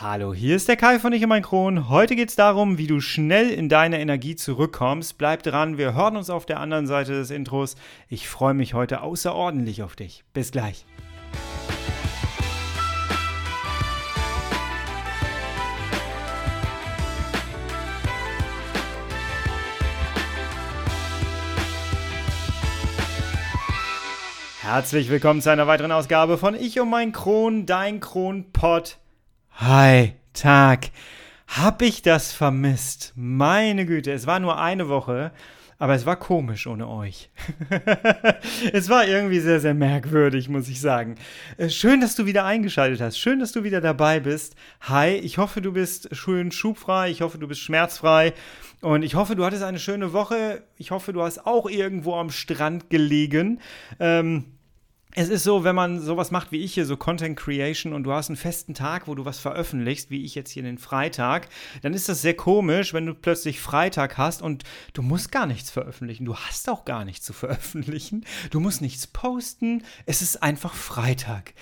Hallo, hier ist der Kai von Ich und mein Kron. Heute geht es darum, wie du schnell in deine Energie zurückkommst. Bleib dran, wir hören uns auf der anderen Seite des Intros. Ich freue mich heute außerordentlich auf dich. Bis gleich. Herzlich willkommen zu einer weiteren Ausgabe von Ich und mein Kron, dein Kronpott. Hi, Tag. Hab ich das vermisst? Meine Güte, es war nur eine Woche, aber es war komisch ohne euch. es war irgendwie sehr, sehr merkwürdig, muss ich sagen. Äh, schön, dass du wieder eingeschaltet hast. Schön, dass du wieder dabei bist. Hi, ich hoffe, du bist schön schubfrei. Ich hoffe, du bist schmerzfrei. Und ich hoffe, du hattest eine schöne Woche. Ich hoffe, du hast auch irgendwo am Strand gelegen. Ähm, es ist so, wenn man sowas macht wie ich hier, so Content Creation und du hast einen festen Tag, wo du was veröffentlichst, wie ich jetzt hier den Freitag, dann ist das sehr komisch, wenn du plötzlich Freitag hast und du musst gar nichts veröffentlichen. Du hast auch gar nichts zu veröffentlichen. Du musst nichts posten. Es ist einfach Freitag.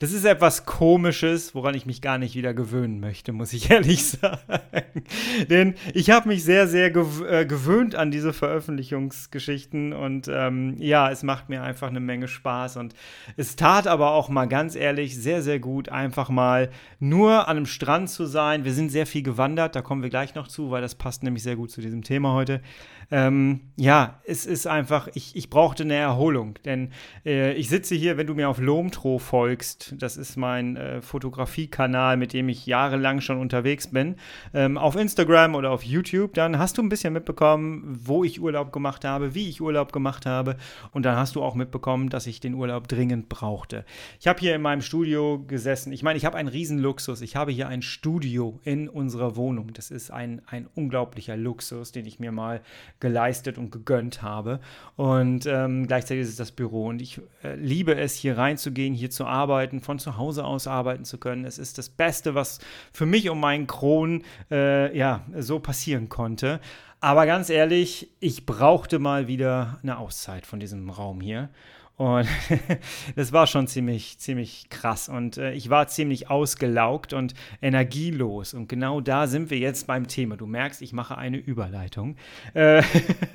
Das ist etwas Komisches, woran ich mich gar nicht wieder gewöhnen möchte, muss ich ehrlich sagen. Denn ich habe mich sehr, sehr äh, gewöhnt an diese Veröffentlichungsgeschichten und ähm, ja, es macht mir einfach eine Menge Spaß und es tat aber auch mal ganz ehrlich sehr, sehr gut, einfach mal nur an einem Strand zu sein. Wir sind sehr viel gewandert, da kommen wir gleich noch zu, weil das passt nämlich sehr gut zu diesem Thema heute. Ähm, ja, es ist einfach, ich, ich brauchte eine Erholung, denn äh, ich sitze hier, wenn du mir auf Lomtro folgst, das ist mein äh, Fotografiekanal, mit dem ich jahrelang schon unterwegs bin, ähm, auf Instagram oder auf YouTube, dann hast du ein bisschen mitbekommen, wo ich Urlaub gemacht habe, wie ich Urlaub gemacht habe und dann hast du auch mitbekommen, dass ich den Urlaub dringend brauchte. Ich habe hier in meinem Studio gesessen. Ich meine, ich habe einen riesen Luxus. Ich habe hier ein Studio in unserer Wohnung. Das ist ein, ein unglaublicher Luxus, den ich mir mal geleistet und gegönnt habe. Und ähm, gleichzeitig ist es das Büro. Und ich äh, liebe es, hier reinzugehen, hier zu arbeiten, von zu Hause aus arbeiten zu können. Es ist das Beste, was für mich um meinen Kron äh, ja, so passieren konnte. Aber ganz ehrlich, ich brauchte mal wieder eine Auszeit von diesem Raum hier. Und das war schon ziemlich, ziemlich krass. Und äh, ich war ziemlich ausgelaugt und energielos. Und genau da sind wir jetzt beim Thema. Du merkst, ich mache eine Überleitung. Äh,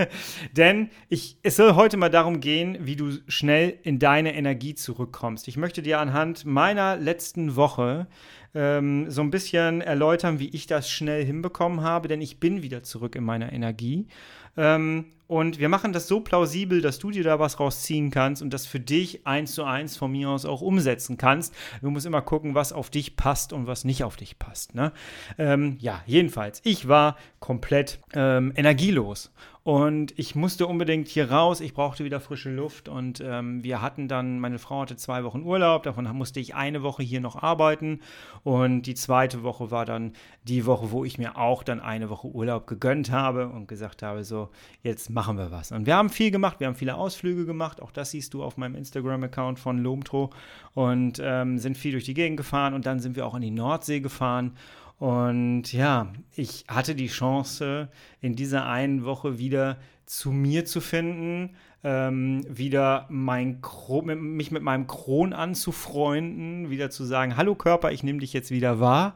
denn ich, es soll heute mal darum gehen, wie du schnell in deine Energie zurückkommst. Ich möchte dir anhand meiner letzten Woche ähm, so ein bisschen erläutern, wie ich das schnell hinbekommen habe, denn ich bin wieder zurück in meiner Energie. Ähm, und wir machen das so plausibel, dass du dir da was rausziehen kannst und das für dich eins zu eins von mir aus auch umsetzen kannst. Du musst immer gucken, was auf dich passt und was nicht auf dich passt. Ne? Ähm, ja, jedenfalls, ich war komplett ähm, energielos und ich musste unbedingt hier raus. Ich brauchte wieder frische Luft. Und ähm, wir hatten dann, meine Frau hatte zwei Wochen Urlaub. Davon musste ich eine Woche hier noch arbeiten. Und die zweite Woche war dann die Woche, wo ich mir auch dann eine Woche Urlaub gegönnt habe und gesagt habe, so, jetzt machen wir was. Und wir haben viel gemacht. Wir haben viele Ausflüge gemacht. Auch das siehst du auf meinem Instagram-Account von Lomtro. Und ähm, sind viel durch die Gegend gefahren. Und dann sind wir auch in die Nordsee gefahren. Und ja, ich hatte die Chance, in dieser einen Woche wieder zu mir zu finden, ähm, wieder mein mich mit meinem Kron anzufreunden, wieder zu sagen, hallo Körper, ich nehme dich jetzt wieder wahr.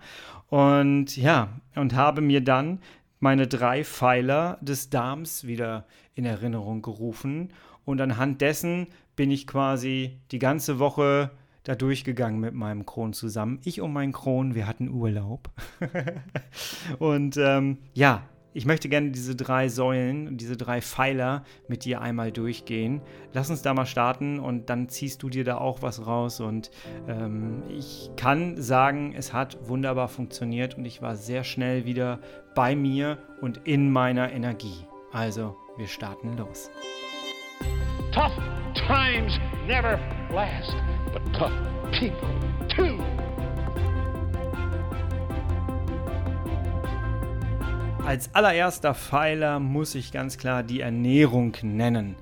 Und ja, und habe mir dann meine drei Pfeiler des Darms wieder in Erinnerung gerufen. Und anhand dessen bin ich quasi die ganze Woche da durchgegangen mit meinem Kron zusammen. Ich und mein Kron, wir hatten Urlaub. und ähm, ja, ich möchte gerne diese drei Säulen, diese drei Pfeiler mit dir einmal durchgehen. Lass uns da mal starten und dann ziehst du dir da auch was raus. Und ähm, ich kann sagen, es hat wunderbar funktioniert und ich war sehr schnell wieder bei mir und in meiner Energie. Also, wir starten los. Tough times never last but tough people too. Als allererster Pfeiler muss ich ganz klar die Ernährung nennen.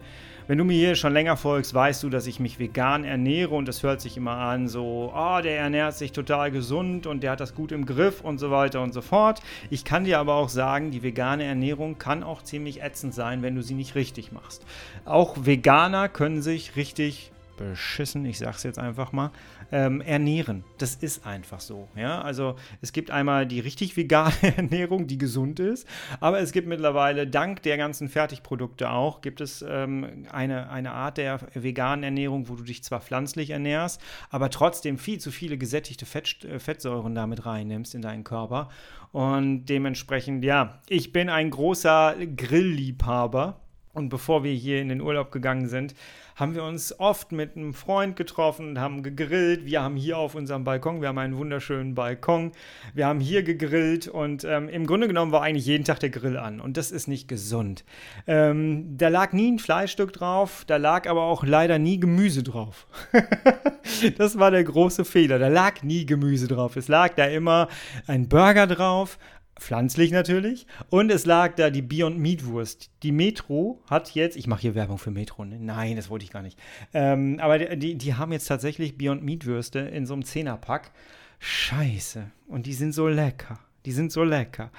Wenn du mir hier schon länger folgst, weißt du, dass ich mich vegan ernähre und das hört sich immer an, so, oh, der ernährt sich total gesund und der hat das gut im Griff und so weiter und so fort. Ich kann dir aber auch sagen, die vegane Ernährung kann auch ziemlich ätzend sein, wenn du sie nicht richtig machst. Auch Veganer können sich richtig beschissen, ich sag's jetzt einfach mal, ähm, ernähren. Das ist einfach so. Ja? Also es gibt einmal die richtig vegane Ernährung, die gesund ist, aber es gibt mittlerweile, dank der ganzen Fertigprodukte auch, gibt es ähm, eine, eine Art der veganen Ernährung, wo du dich zwar pflanzlich ernährst, aber trotzdem viel zu viele gesättigte Fett, äh, Fettsäuren damit reinnimmst in deinen Körper. Und dementsprechend, ja, ich bin ein großer Grillliebhaber. Und bevor wir hier in den Urlaub gegangen sind, haben wir uns oft mit einem Freund getroffen und haben gegrillt. Wir haben hier auf unserem Balkon, wir haben einen wunderschönen Balkon. Wir haben hier gegrillt und ähm, im Grunde genommen war eigentlich jeden Tag der Grill an und das ist nicht gesund. Ähm, da lag nie ein Fleischstück drauf, da lag aber auch leider nie Gemüse drauf. das war der große Fehler. Da lag nie Gemüse drauf. Es lag da immer ein Burger drauf, Pflanzlich natürlich. Und es lag da die Beyond Meat Wurst. Die Metro hat jetzt, ich mache hier Werbung für Metro, ne? nein, das wollte ich gar nicht. Ähm, aber die, die haben jetzt tatsächlich Beyond Meat Würste in so einem Zehnerpack. Scheiße. Und die sind so lecker. Die sind so lecker.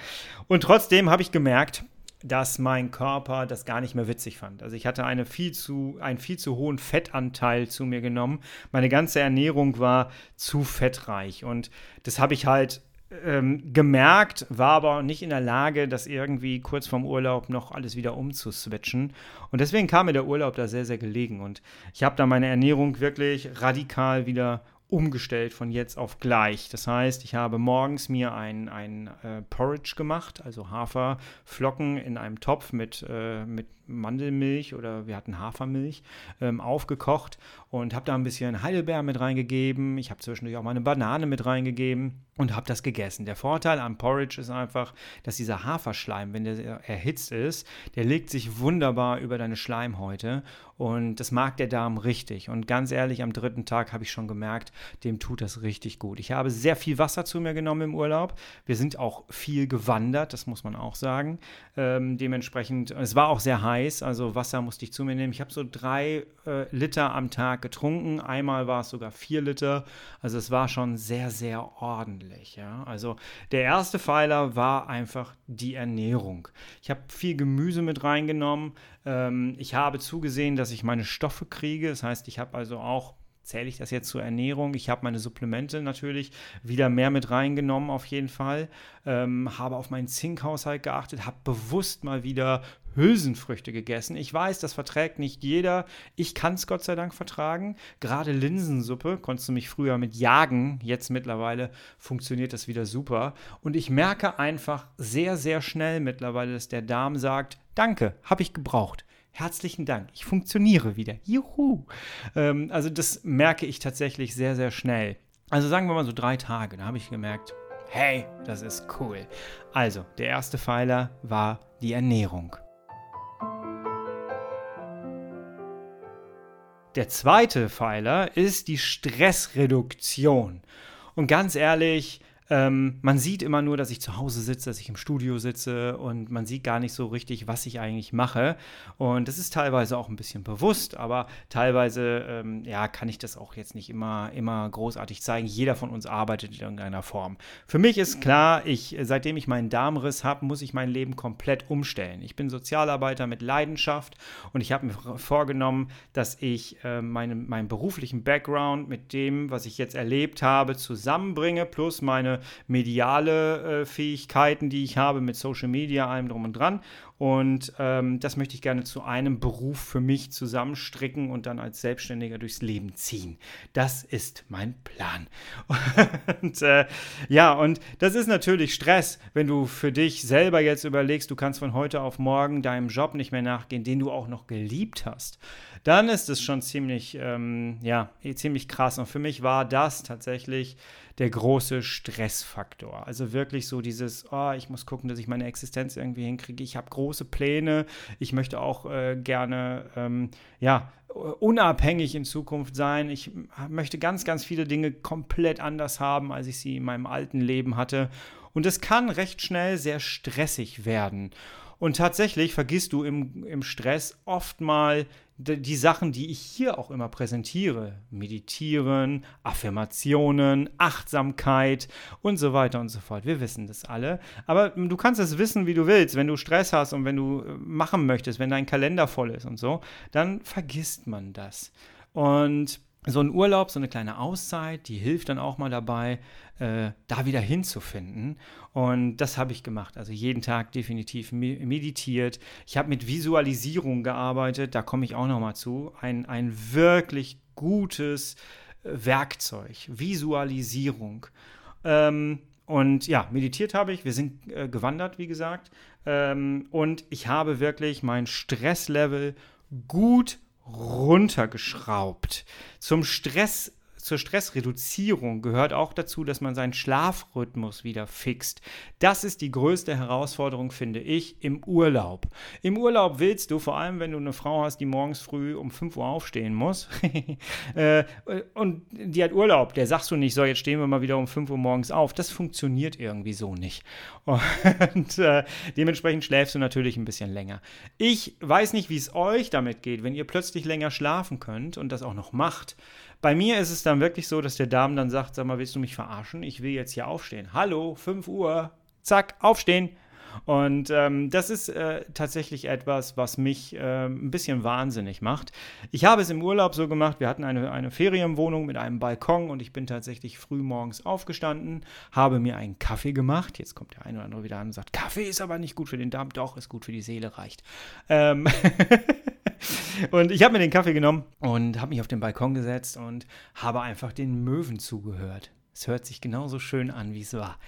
Und trotzdem habe ich gemerkt, dass mein Körper das gar nicht mehr witzig fand. Also ich hatte eine viel zu, einen viel zu hohen Fettanteil zu mir genommen. Meine ganze Ernährung war zu fettreich. Und das habe ich halt ähm, gemerkt, war aber nicht in der Lage, das irgendwie kurz vorm Urlaub noch alles wieder umzuswitchen. Und deswegen kam mir der Urlaub da sehr, sehr gelegen. Und ich habe da meine Ernährung wirklich radikal wieder umgestellt von jetzt auf gleich. Das heißt, ich habe morgens mir ein, ein äh, Porridge gemacht, also Haferflocken in einem Topf mit, äh, mit Mandelmilch oder wir hatten Hafermilch ähm, aufgekocht und habe da ein bisschen Heidelbeer mit reingegeben. Ich habe zwischendurch auch mal eine Banane mit reingegeben und habe das gegessen. Der Vorteil am Porridge ist einfach, dass dieser Haferschleim, wenn der erhitzt ist, der legt sich wunderbar über deine Schleimhäute und das mag der Darm richtig. Und ganz ehrlich, am dritten Tag habe ich schon gemerkt, dem tut das richtig gut. Ich habe sehr viel Wasser zu mir genommen im Urlaub. Wir sind auch viel gewandert, das muss man auch sagen. Ähm, dementsprechend, es war auch sehr heiß, also Wasser musste ich zu mir nehmen. Ich habe so drei äh, Liter am Tag getrunken. Einmal war es sogar vier Liter. Also es war schon sehr, sehr ordentlich. Ja? Also der erste Pfeiler war einfach die Ernährung. Ich habe viel Gemüse mit reingenommen. Ähm, ich habe zugesehen, dass ich meine Stoffe kriege. Das heißt, ich habe also auch zähle ich das jetzt zur Ernährung. Ich habe meine Supplemente natürlich wieder mehr mit reingenommen, auf jeden Fall. Ähm, habe auf meinen Zinkhaushalt geachtet, habe bewusst mal wieder Hülsenfrüchte gegessen. Ich weiß, das verträgt nicht jeder. Ich kann es Gott sei Dank vertragen. Gerade Linsensuppe konntest du mich früher mit jagen. Jetzt mittlerweile funktioniert das wieder super. Und ich merke einfach sehr, sehr schnell mittlerweile, dass der Darm sagt, danke, habe ich gebraucht herzlichen Dank, ich funktioniere wieder. Juhu. Ähm, also das merke ich tatsächlich sehr, sehr schnell. Also sagen wir mal so drei Tage, da habe ich gemerkt, hey, das ist cool. Also, der erste Pfeiler war die Ernährung. Der zweite Pfeiler ist die Stressreduktion. Und ganz ehrlich, ähm, man sieht immer nur, dass ich zu Hause sitze, dass ich im Studio sitze und man sieht gar nicht so richtig, was ich eigentlich mache. Und das ist teilweise auch ein bisschen bewusst, aber teilweise ähm, ja, kann ich das auch jetzt nicht immer, immer großartig zeigen. Jeder von uns arbeitet in irgendeiner Form. Für mich ist klar, ich, seitdem ich meinen Darmriss habe, muss ich mein Leben komplett umstellen. Ich bin Sozialarbeiter mit Leidenschaft und ich habe mir vorgenommen, dass ich äh, meine, meinen beruflichen Background mit dem, was ich jetzt erlebt habe, zusammenbringe, plus meine mediale äh, Fähigkeiten, die ich habe mit Social Media, allem drum und dran. Und ähm, das möchte ich gerne zu einem Beruf für mich zusammenstricken und dann als Selbstständiger durchs Leben ziehen. Das ist mein Plan. und äh, ja, und das ist natürlich Stress, wenn du für dich selber jetzt überlegst, du kannst von heute auf morgen deinem Job nicht mehr nachgehen, den du auch noch geliebt hast. Dann ist es schon ziemlich, ähm, ja, ziemlich krass. Und für mich war das tatsächlich der große Stressfaktor. Also wirklich so dieses, oh, ich muss gucken, dass ich meine Existenz irgendwie hinkriege. Ich habe große Pläne. Ich möchte auch äh, gerne, ähm, ja, unabhängig in Zukunft sein. Ich möchte ganz, ganz viele Dinge komplett anders haben, als ich sie in meinem alten Leben hatte. Und es kann recht schnell sehr stressig werden. Und tatsächlich vergisst du im, im Stress oft mal die Sachen, die ich hier auch immer präsentiere. Meditieren, Affirmationen, Achtsamkeit und so weiter und so fort. Wir wissen das alle. Aber du kannst es wissen, wie du willst. Wenn du Stress hast und wenn du äh, machen möchtest, wenn dein Kalender voll ist und so, dann vergisst man das. Und so ein Urlaub, so eine kleine Auszeit, die hilft dann auch mal dabei, äh, da wieder hinzufinden. Und das habe ich gemacht. Also jeden Tag definitiv meditiert. Ich habe mit Visualisierung gearbeitet, da komme ich auch nochmal zu. Ein, ein wirklich gutes äh, Werkzeug, Visualisierung. Ähm, und ja, meditiert habe ich. Wir sind äh, gewandert, wie gesagt. Ähm, und ich habe wirklich mein Stresslevel gut runtergeschraubt. Zum Stress zur Stressreduzierung gehört auch dazu, dass man seinen Schlafrhythmus wieder fixt. Das ist die größte Herausforderung, finde ich, im Urlaub. Im Urlaub willst du, vor allem wenn du eine Frau hast, die morgens früh um 5 Uhr aufstehen muss, äh, und die hat Urlaub, der sagst du nicht, so, jetzt stehen wir mal wieder um 5 Uhr morgens auf. Das funktioniert irgendwie so nicht. Und äh, dementsprechend schläfst du natürlich ein bisschen länger. Ich weiß nicht, wie es euch damit geht, wenn ihr plötzlich länger schlafen könnt und das auch noch macht. Bei mir ist es dann wirklich so, dass der Darm dann sagt, sag mal, willst du mich verarschen? Ich will jetzt hier aufstehen. Hallo, 5 Uhr. Zack, aufstehen. Und ähm, das ist äh, tatsächlich etwas, was mich äh, ein bisschen wahnsinnig macht. Ich habe es im Urlaub so gemacht, wir hatten eine, eine Ferienwohnung mit einem Balkon und ich bin tatsächlich früh morgens aufgestanden, habe mir einen Kaffee gemacht. Jetzt kommt der eine oder andere wieder an und sagt, Kaffee ist aber nicht gut für den Darm. Doch, ist gut für die Seele, reicht. Ähm und ich habe mir den Kaffee genommen und habe mich auf den Balkon gesetzt und habe einfach den Möwen zugehört. Es hört sich genauso schön an, wie es war.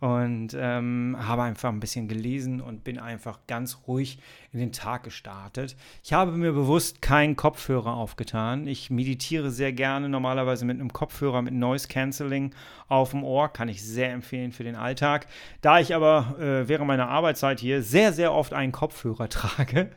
Und ähm, habe einfach ein bisschen gelesen und bin einfach ganz ruhig in den Tag gestartet. Ich habe mir bewusst keinen Kopfhörer aufgetan. Ich meditiere sehr gerne, normalerweise mit einem Kopfhörer mit Noise Cancelling auf dem Ohr. Kann ich sehr empfehlen für den Alltag. Da ich aber äh, während meiner Arbeitszeit hier sehr, sehr oft einen Kopfhörer trage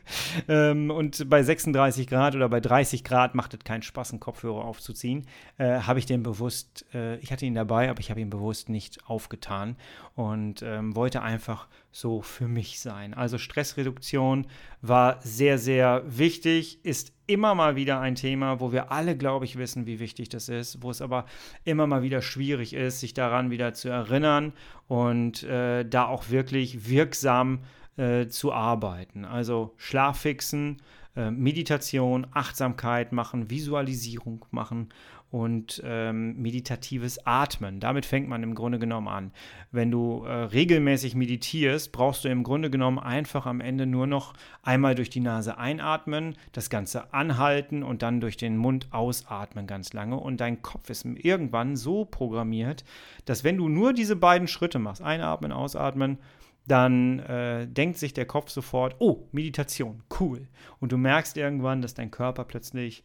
ähm, und bei 36 Grad oder bei 30 Grad macht es keinen Spaß, einen Kopfhörer aufzuziehen, äh, habe ich den bewusst, äh, ich hatte ihn dabei, aber ich habe ihn bewusst nicht aufgetan und ähm, wollte einfach so für mich sein. Also Stressreduktion war sehr, sehr wichtig, ist immer mal wieder ein Thema, wo wir alle, glaube ich, wissen, wie wichtig das ist, wo es aber immer mal wieder schwierig ist, sich daran wieder zu erinnern und äh, da auch wirklich wirksam äh, zu arbeiten. Also Schlaf fixen, äh, Meditation, Achtsamkeit machen, Visualisierung machen und ähm, meditatives Atmen. Damit fängt man im Grunde genommen an. Wenn du äh, regelmäßig meditierst, brauchst du im Grunde genommen einfach am Ende nur noch einmal durch die Nase einatmen, das Ganze anhalten und dann durch den Mund ausatmen ganz lange. Und dein Kopf ist irgendwann so programmiert, dass wenn du nur diese beiden Schritte machst, einatmen, ausatmen, dann äh, denkt sich der Kopf sofort, oh, Meditation, cool. Und du merkst irgendwann, dass dein Körper plötzlich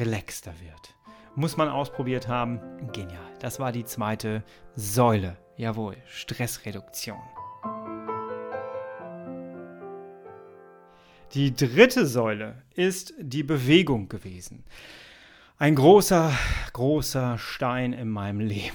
relaxter wird. Muss man ausprobiert haben. Genial. Das war die zweite Säule. Jawohl, Stressreduktion. Die dritte Säule ist die Bewegung gewesen. Ein großer, großer Stein in meinem Leben.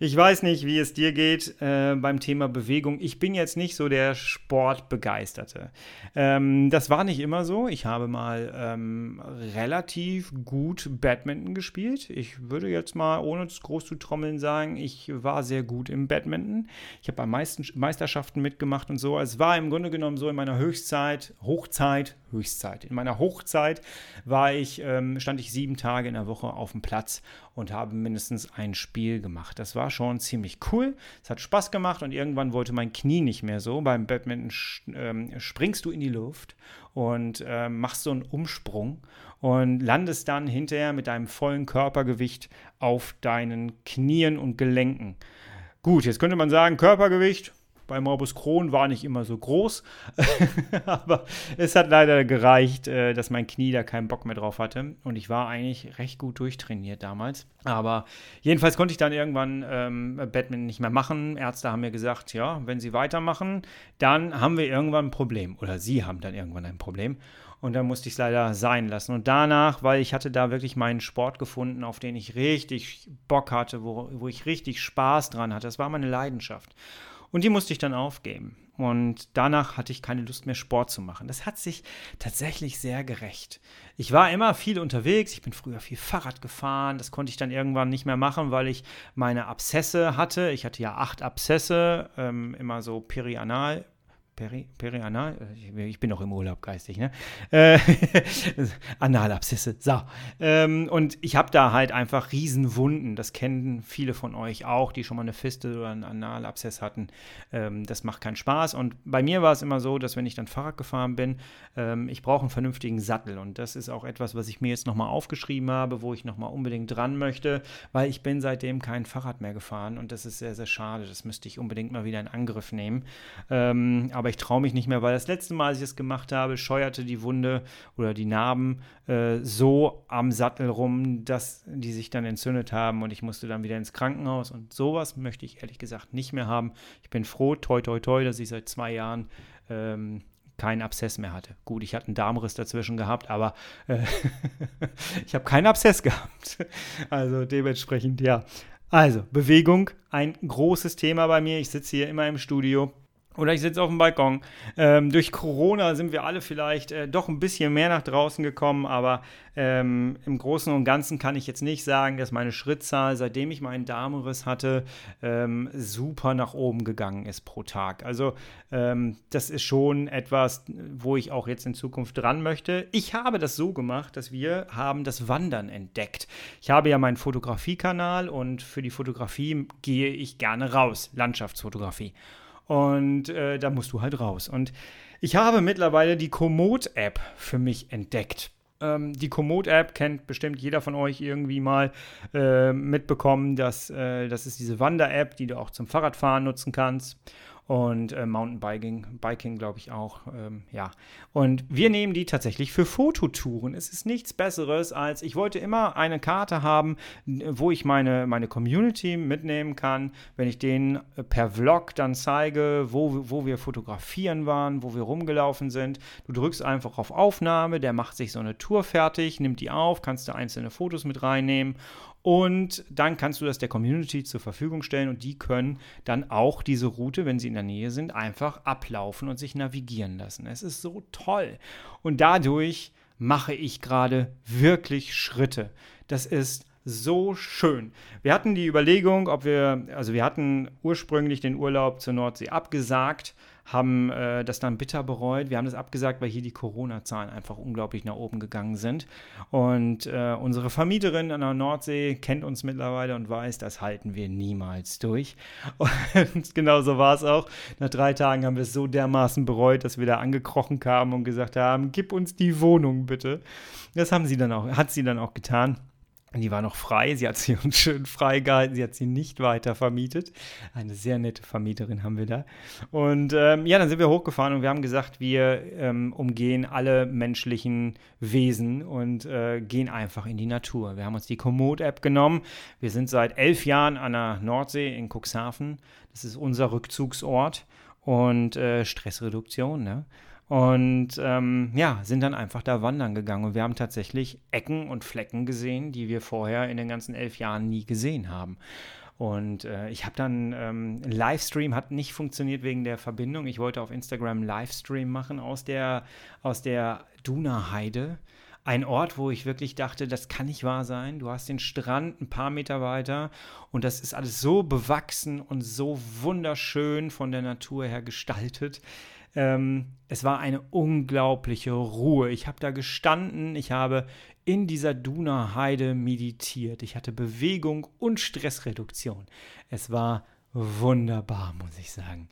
Ich weiß nicht, wie es dir geht äh, beim Thema Bewegung. Ich bin jetzt nicht so der Sportbegeisterte. Ähm, das war nicht immer so. Ich habe mal ähm, relativ gut Badminton gespielt. Ich würde jetzt mal, ohne es groß zu trommeln, sagen, ich war sehr gut im Badminton. Ich habe bei meisten Meisterschaften mitgemacht und so. Es war im Grunde genommen so in meiner Höchstzeit, Hochzeit, Höchstzeit. In meiner Hochzeit war ich, ähm, stand ich sieben Tage in der Woche auf dem Platz und habe mindestens ein Spiel gemacht. Das war schon ziemlich cool. Es hat Spaß gemacht und irgendwann wollte mein Knie nicht mehr so. Beim Badminton ähm, springst du in die Luft und äh, machst so einen Umsprung und landest dann hinterher mit deinem vollen Körpergewicht auf deinen Knien und Gelenken. Gut, jetzt könnte man sagen, Körpergewicht, bei Morbus Crohn war nicht immer so groß, aber es hat leider gereicht, äh, dass mein Knie da keinen Bock mehr drauf hatte und ich war eigentlich recht gut durchtrainiert damals. Aber jedenfalls konnte ich dann irgendwann ähm, Batman nicht mehr machen. Ärzte haben mir gesagt, ja, wenn Sie weitermachen, dann haben wir irgendwann ein Problem oder Sie haben dann irgendwann ein Problem. Und dann musste ich es leider sein lassen. Und danach, weil ich hatte da wirklich meinen Sport gefunden, auf den ich richtig Bock hatte, wo, wo ich richtig Spaß dran hatte. Das war meine Leidenschaft. Und die musste ich dann aufgeben. Und danach hatte ich keine Lust mehr, Sport zu machen. Das hat sich tatsächlich sehr gerecht. Ich war immer viel unterwegs. Ich bin früher viel Fahrrad gefahren. Das konnte ich dann irgendwann nicht mehr machen, weil ich meine Abszesse hatte. Ich hatte ja acht Abszesse, ähm, immer so perianal Peri, Perianal, ich bin noch im Urlaub geistig, ne? Äh, Analabszisse, so. Ähm, und ich habe da halt einfach Riesenwunden. Das kennen viele von euch auch, die schon mal eine Fiste oder einen Analabszess hatten. Ähm, das macht keinen Spaß. Und bei mir war es immer so, dass wenn ich dann Fahrrad gefahren bin, ähm, ich brauche einen vernünftigen Sattel. Und das ist auch etwas, was ich mir jetzt nochmal aufgeschrieben habe, wo ich nochmal unbedingt dran möchte, weil ich bin seitdem kein Fahrrad mehr gefahren und das ist sehr, sehr schade. Das müsste ich unbedingt mal wieder in Angriff nehmen. Ähm, aber ich traue mich nicht mehr, weil das letzte Mal, als ich es gemacht habe, scheuerte die Wunde oder die Narben äh, so am Sattel rum, dass die sich dann entzündet haben und ich musste dann wieder ins Krankenhaus. Und sowas möchte ich ehrlich gesagt nicht mehr haben. Ich bin froh, toi, toi, toi, dass ich seit zwei Jahren ähm, keinen Abszess mehr hatte. Gut, ich hatte einen Darmriss dazwischen gehabt, aber äh, ich habe keinen Abszess gehabt. Also dementsprechend, ja. Also, Bewegung, ein großes Thema bei mir. Ich sitze hier immer im Studio oder ich sitze auf dem Balkon. Ähm, durch Corona sind wir alle vielleicht äh, doch ein bisschen mehr nach draußen gekommen, aber ähm, im Großen und Ganzen kann ich jetzt nicht sagen, dass meine Schrittzahl, seitdem ich meinen Darmriss hatte, ähm, super nach oben gegangen ist pro Tag. Also ähm, das ist schon etwas, wo ich auch jetzt in Zukunft dran möchte. Ich habe das so gemacht, dass wir haben das Wandern entdeckt. Ich habe ja meinen Fotografiekanal und für die Fotografie gehe ich gerne raus, Landschaftsfotografie. Und äh, da musst du halt raus. Und ich habe mittlerweile die Komoot-App für mich entdeckt. Ähm, die Komoot-App kennt bestimmt jeder von euch irgendwie mal äh, mitbekommen, dass äh, das ist diese Wander-App, die du auch zum Fahrradfahren nutzen kannst und äh, Mountainbiking, Biking glaube ich auch, ähm, ja. Und wir nehmen die tatsächlich für Fototouren. Es ist nichts Besseres als, ich wollte immer eine Karte haben, wo ich meine, meine Community mitnehmen kann, wenn ich denen äh, per Vlog dann zeige, wo, wo wir fotografieren waren, wo wir rumgelaufen sind. Du drückst einfach auf Aufnahme, der macht sich so eine Tour fertig, nimmt die auf, kannst du einzelne Fotos mit reinnehmen und dann kannst du das der Community zur Verfügung stellen und die können dann auch diese Route, wenn sie in der Nähe sind, einfach ablaufen und sich navigieren lassen. Es ist so toll. Und dadurch mache ich gerade wirklich Schritte. Das ist so schön. Wir hatten die Überlegung, ob wir, also wir hatten ursprünglich den Urlaub zur Nordsee abgesagt, haben äh, das dann bitter bereut. Wir haben das abgesagt, weil hier die Corona-Zahlen einfach unglaublich nach oben gegangen sind. Und äh, unsere Vermieterin an der Nordsee kennt uns mittlerweile und weiß, das halten wir niemals durch. Und genau so war es auch. Nach drei Tagen haben wir es so dermaßen bereut, dass wir da angekrochen kamen und gesagt haben, gib uns die Wohnung bitte. Das haben sie dann auch, hat sie dann auch getan. Die war noch frei, sie hat sie uns schön freigehalten, sie hat sie nicht weiter vermietet. Eine sehr nette Vermieterin haben wir da. Und ähm, ja, dann sind wir hochgefahren und wir haben gesagt, wir ähm, umgehen alle menschlichen Wesen und äh, gehen einfach in die Natur. Wir haben uns die Komoot-App genommen. Wir sind seit elf Jahren an der Nordsee in Cuxhaven. Das ist unser Rückzugsort und äh, Stressreduktion. Ne? Und ähm, ja, sind dann einfach da wandern gegangen. Und wir haben tatsächlich Ecken und Flecken gesehen, die wir vorher in den ganzen elf Jahren nie gesehen haben. Und äh, ich habe dann, ähm, Livestream hat nicht funktioniert wegen der Verbindung. Ich wollte auf Instagram Livestream machen aus der, aus der Duna-Heide. Ein Ort, wo ich wirklich dachte, das kann nicht wahr sein. Du hast den Strand ein paar Meter weiter und das ist alles so bewachsen und so wunderschön von der Natur her gestaltet. Ähm, es war eine unglaubliche Ruhe. Ich habe da gestanden, ich habe in dieser Duna-Heide meditiert. Ich hatte Bewegung und Stressreduktion. Es war wunderbar, muss ich sagen.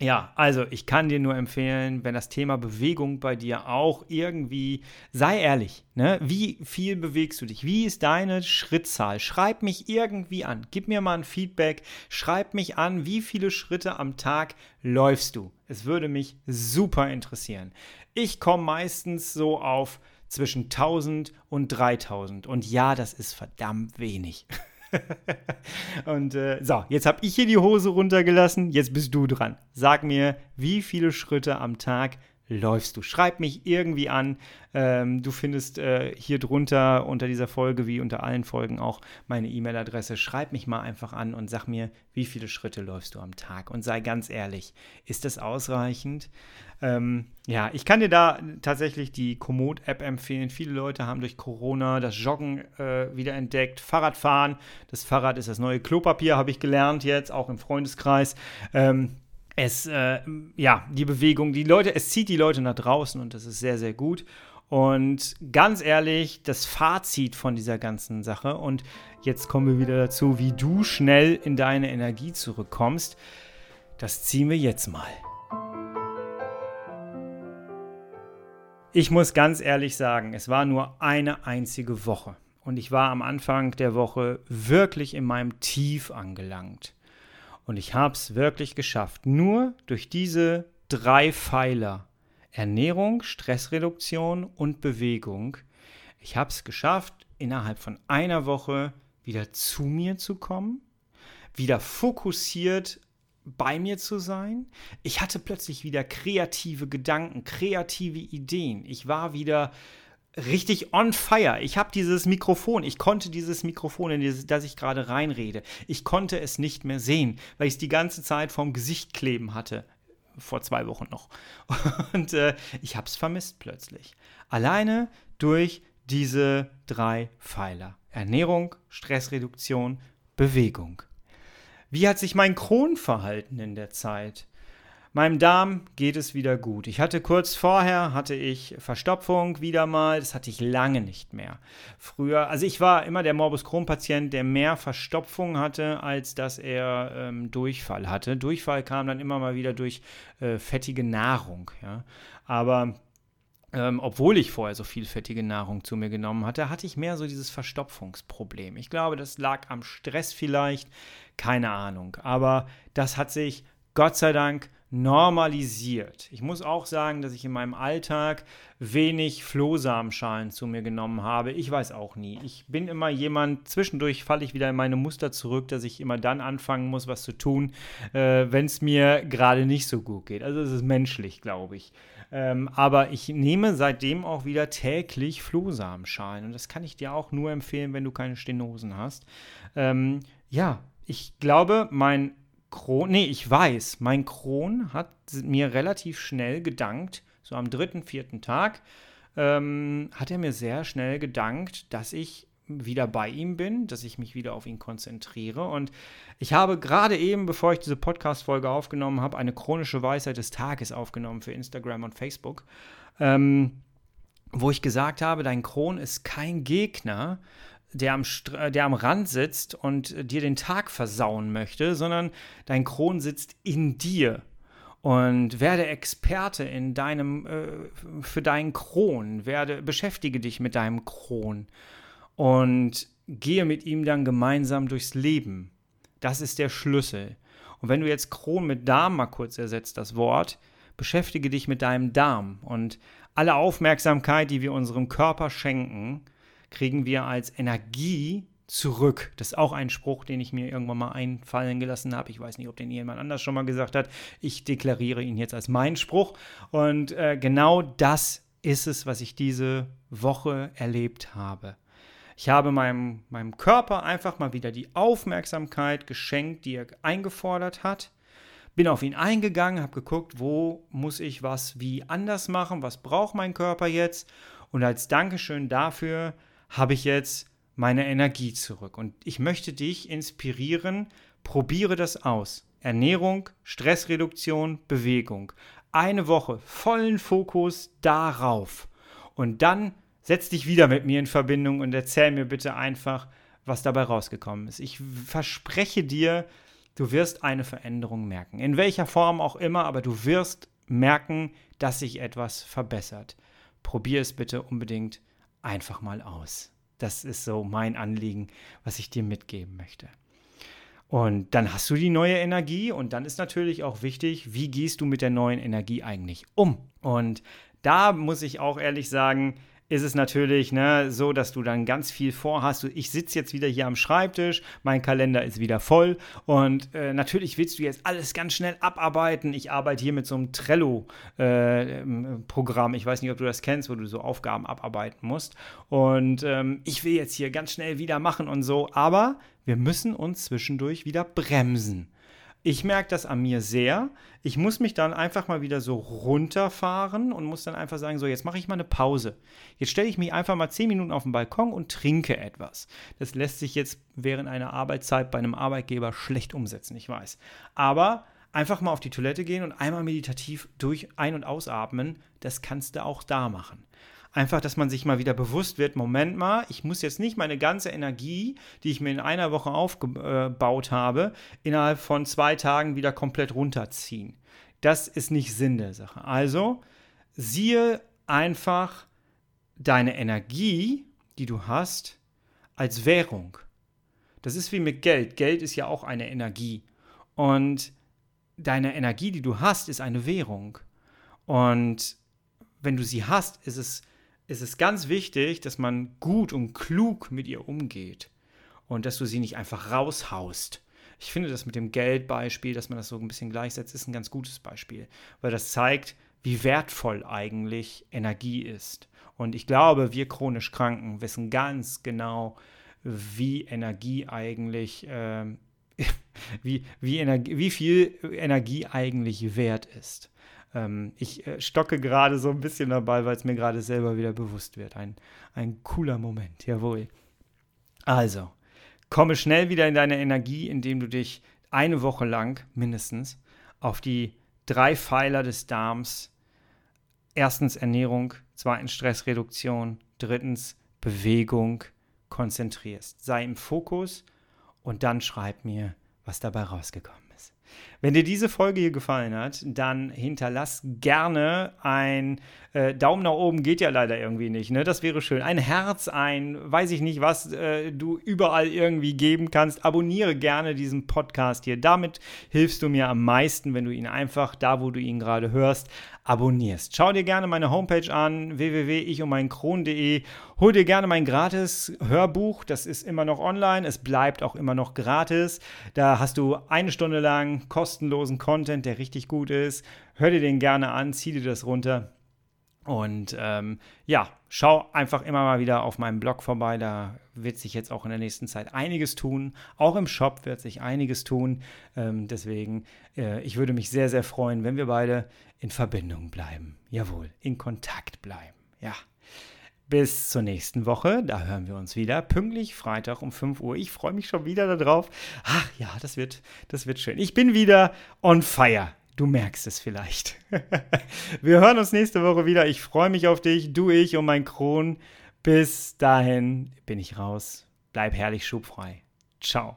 Ja, also ich kann dir nur empfehlen, wenn das Thema Bewegung bei dir auch irgendwie, sei ehrlich, ne? wie viel bewegst du dich? Wie ist deine Schrittzahl? Schreib mich irgendwie an, gib mir mal ein Feedback, schreib mich an, wie viele Schritte am Tag läufst du? Es würde mich super interessieren. Ich komme meistens so auf zwischen 1000 und 3000 und ja, das ist verdammt wenig. und äh, so, jetzt habe ich hier die Hose runtergelassen, jetzt bist du dran. Sag mir, wie viele Schritte am Tag läufst du? Schreib mich irgendwie an. Ähm, du findest äh, hier drunter unter dieser Folge, wie unter allen Folgen auch, meine E-Mail-Adresse. Schreib mich mal einfach an und sag mir, wie viele Schritte läufst du am Tag? Und sei ganz ehrlich, ist das ausreichend? Ähm, ja, ich kann dir da tatsächlich die Komoot-App empfehlen. Viele Leute haben durch Corona das Joggen äh, wieder entdeckt, Fahrradfahren. Das Fahrrad ist das neue Klopapier, habe ich gelernt jetzt, auch im Freundeskreis. Ähm, es, äh, ja, die Bewegung, die Leute, es zieht die Leute nach draußen und das ist sehr, sehr gut. Und ganz ehrlich, das Fazit von dieser ganzen Sache, und jetzt kommen wir wieder dazu, wie du schnell in deine Energie zurückkommst, das ziehen wir jetzt mal. Ich muss ganz ehrlich sagen, es war nur eine einzige Woche. Und ich war am Anfang der Woche wirklich in meinem Tief angelangt. Und ich habe es wirklich geschafft. Nur durch diese drei Pfeiler Ernährung, Stressreduktion und Bewegung. Ich habe es geschafft, innerhalb von einer Woche wieder zu mir zu kommen, wieder fokussiert bei mir zu sein. Ich hatte plötzlich wieder kreative Gedanken, kreative Ideen. Ich war wieder richtig on fire. Ich habe dieses Mikrofon, ich konnte dieses Mikrofon, in das ich gerade reinrede, ich konnte es nicht mehr sehen, weil ich es die ganze Zeit vorm Gesicht kleben hatte vor zwei Wochen noch. Und äh, ich habe es vermisst plötzlich. Alleine durch diese drei Pfeiler. Ernährung, Stressreduktion, Bewegung. Wie hat sich mein Kron verhalten in der Zeit? Meinem Darm geht es wieder gut. Ich hatte kurz vorher hatte ich Verstopfung wieder mal, das hatte ich lange nicht mehr. Früher, also ich war immer der Morbus Crohn Patient, der mehr Verstopfung hatte, als dass er ähm, Durchfall hatte. Durchfall kam dann immer mal wieder durch äh, fettige Nahrung, ja. Aber ähm, obwohl ich vorher so viel fettige Nahrung zu mir genommen hatte, hatte ich mehr so dieses Verstopfungsproblem. Ich glaube, das lag am Stress vielleicht, keine Ahnung. Aber das hat sich Gott sei Dank normalisiert. Ich muss auch sagen, dass ich in meinem Alltag wenig Flohsamenschalen zu mir genommen habe. Ich weiß auch nie. Ich bin immer jemand, zwischendurch falle ich wieder in meine Muster zurück, dass ich immer dann anfangen muss, was zu tun, äh, wenn es mir gerade nicht so gut geht. Also es ist menschlich, glaube ich. Ähm, aber ich nehme seitdem auch wieder täglich Flohsamenschalen. Und das kann ich dir auch nur empfehlen, wenn du keine Stenosen hast. Ähm, ja, ich glaube, mein Kron, nee, ich weiß, mein Kron hat mir relativ schnell gedankt, so am dritten, vierten Tag, ähm, hat er mir sehr schnell gedankt, dass ich wieder bei ihm bin, dass ich mich wieder auf ihn konzentriere. Und ich habe gerade eben, bevor ich diese Podcast-Folge aufgenommen habe, eine chronische Weisheit des Tages aufgenommen für Instagram und Facebook, ähm, wo ich gesagt habe, dein Kron ist kein Gegner, der am, der am Rand sitzt und dir den Tag versauen möchte, sondern dein Kron sitzt in dir. Und werde Experte in deinem, äh, für deinen Kron, werde, beschäftige dich mit deinem Kron und gehe mit ihm dann gemeinsam durchs Leben. Das ist der Schlüssel. Und wenn du jetzt Kron mit Darm mal kurz ersetzt, das Wort, beschäftige dich mit deinem Darm und alle Aufmerksamkeit, die wir unserem Körper schenken, kriegen wir als Energie zurück. Das ist auch ein Spruch, den ich mir irgendwann mal einfallen gelassen habe. Ich weiß nicht, ob den jemand anders schon mal gesagt hat. Ich deklariere ihn jetzt als meinen Spruch. Und äh, genau das ist es, was ich diese Woche erlebt habe. Ich habe meinem, meinem Körper einfach mal wieder die Aufmerksamkeit geschenkt, die er eingefordert hat. Bin auf ihn eingegangen, habe geguckt, wo muss ich was wie anders machen, was braucht mein Körper jetzt. Und als Dankeschön dafür habe ich jetzt meine Energie zurück. Und ich möchte dich inspirieren, probiere das aus. Ernährung, Stressreduktion, Bewegung. Eine Woche vollen Fokus darauf. Und dann setz dich wieder mit mir in Verbindung und erzähl mir bitte einfach, was dabei rausgekommen ist. Ich verspreche dir, du wirst eine Veränderung merken. In welcher Form auch immer, aber du wirst merken, dass sich etwas verbessert. Probier es bitte unbedingt einfach mal aus. Das ist so mein Anliegen, was ich dir mitgeben möchte. Und dann hast du die neue Energie und dann ist natürlich auch wichtig, wie gehst du mit der neuen Energie eigentlich um? Und da muss ich auch ehrlich sagen, ist es natürlich ne, so, dass du dann ganz viel vorhast. Ich sitze jetzt wieder hier am Schreibtisch, mein Kalender ist wieder voll und äh, natürlich willst du jetzt alles ganz schnell abarbeiten. Ich arbeite hier mit so einem Trello-Programm. Äh, ich weiß nicht, ob du das kennst, wo du so Aufgaben abarbeiten musst. Und ähm, ich will jetzt hier ganz schnell wieder machen und so, aber wir müssen uns zwischendurch wieder bremsen. Ich merke das an mir sehr. Ich muss mich dann einfach mal wieder so runterfahren und muss dann einfach sagen, so jetzt mache ich mal eine Pause. Jetzt stelle ich mich einfach mal zehn Minuten auf den Balkon und trinke etwas. Das lässt sich jetzt während einer Arbeitszeit bei einem Arbeitgeber schlecht umsetzen, ich weiß. Aber einfach mal auf die Toilette gehen und einmal meditativ durch ein- und ausatmen. Das kannst du auch da machen. Einfach, dass man sich mal wieder bewusst wird, Moment mal, ich muss jetzt nicht meine ganze Energie, die ich mir in einer Woche aufgebaut habe, innerhalb von zwei Tagen wieder komplett runterziehen. Das ist nicht Sinn der Sache. Also siehe einfach deine Energie, die du hast, als Währung. Das ist wie mit Geld. Geld ist ja auch eine Energie. Und deine Energie, die du hast, ist eine Währung. Und wenn du sie hast, ist es ist es ganz wichtig, dass man gut und klug mit ihr umgeht und dass du sie nicht einfach raushaust. Ich finde das mit dem Geldbeispiel, dass man das so ein bisschen gleichsetzt, ist ein ganz gutes Beispiel, weil das zeigt, wie wertvoll eigentlich Energie ist. Und ich glaube, wir chronisch Kranken wissen ganz genau, wie Energie eigentlich, äh, wie, wie, Energie, wie viel Energie eigentlich wert ist. Ähm, ich äh, stocke gerade so ein bisschen dabei, weil es mir gerade selber wieder bewusst wird. Ein, ein cooler Moment, jawohl. Also, komme schnell wieder in deine Energie, indem du dich eine Woche lang mindestens auf die drei Pfeiler des Darms, erstens Ernährung, zweitens Stressreduktion, drittens Bewegung konzentrierst. Sei im Fokus und dann schreib mir, was dabei rausgekommen ist. Wenn dir diese Folge hier gefallen hat, dann hinterlass gerne ein äh, Daumen nach oben, geht ja leider irgendwie nicht, ne? Das wäre schön. Ein Herz, ein, weiß ich nicht, was äh, du überall irgendwie geben kannst. Abonniere gerne diesen Podcast hier. Damit hilfst du mir am meisten, wenn du ihn einfach da, wo du ihn gerade hörst, abonnierst. Schau dir gerne meine Homepage an, www.ichummeinkron.de. Hol dir gerne mein gratis Hörbuch, das ist immer noch online, es bleibt auch immer noch gratis. Da hast du eine Stunde lang kostenlosen Content, der richtig gut ist. Hör dir den gerne an, zieh dir das runter. Und ähm, ja, schau einfach immer mal wieder auf meinem Blog vorbei. Da wird sich jetzt auch in der nächsten Zeit einiges tun. Auch im Shop wird sich einiges tun. Ähm, deswegen, äh, ich würde mich sehr, sehr freuen, wenn wir beide in Verbindung bleiben. Jawohl, in Kontakt bleiben. Ja. Bis zur nächsten Woche. Da hören wir uns wieder. Pünktlich Freitag um 5 Uhr. Ich freue mich schon wieder darauf. Ach ja, das wird, das wird schön. Ich bin wieder on fire. Du merkst es vielleicht. Wir hören uns nächste Woche wieder. Ich freue mich auf dich, du, ich und mein Kron. Bis dahin bin ich raus. Bleib herrlich schubfrei. Ciao.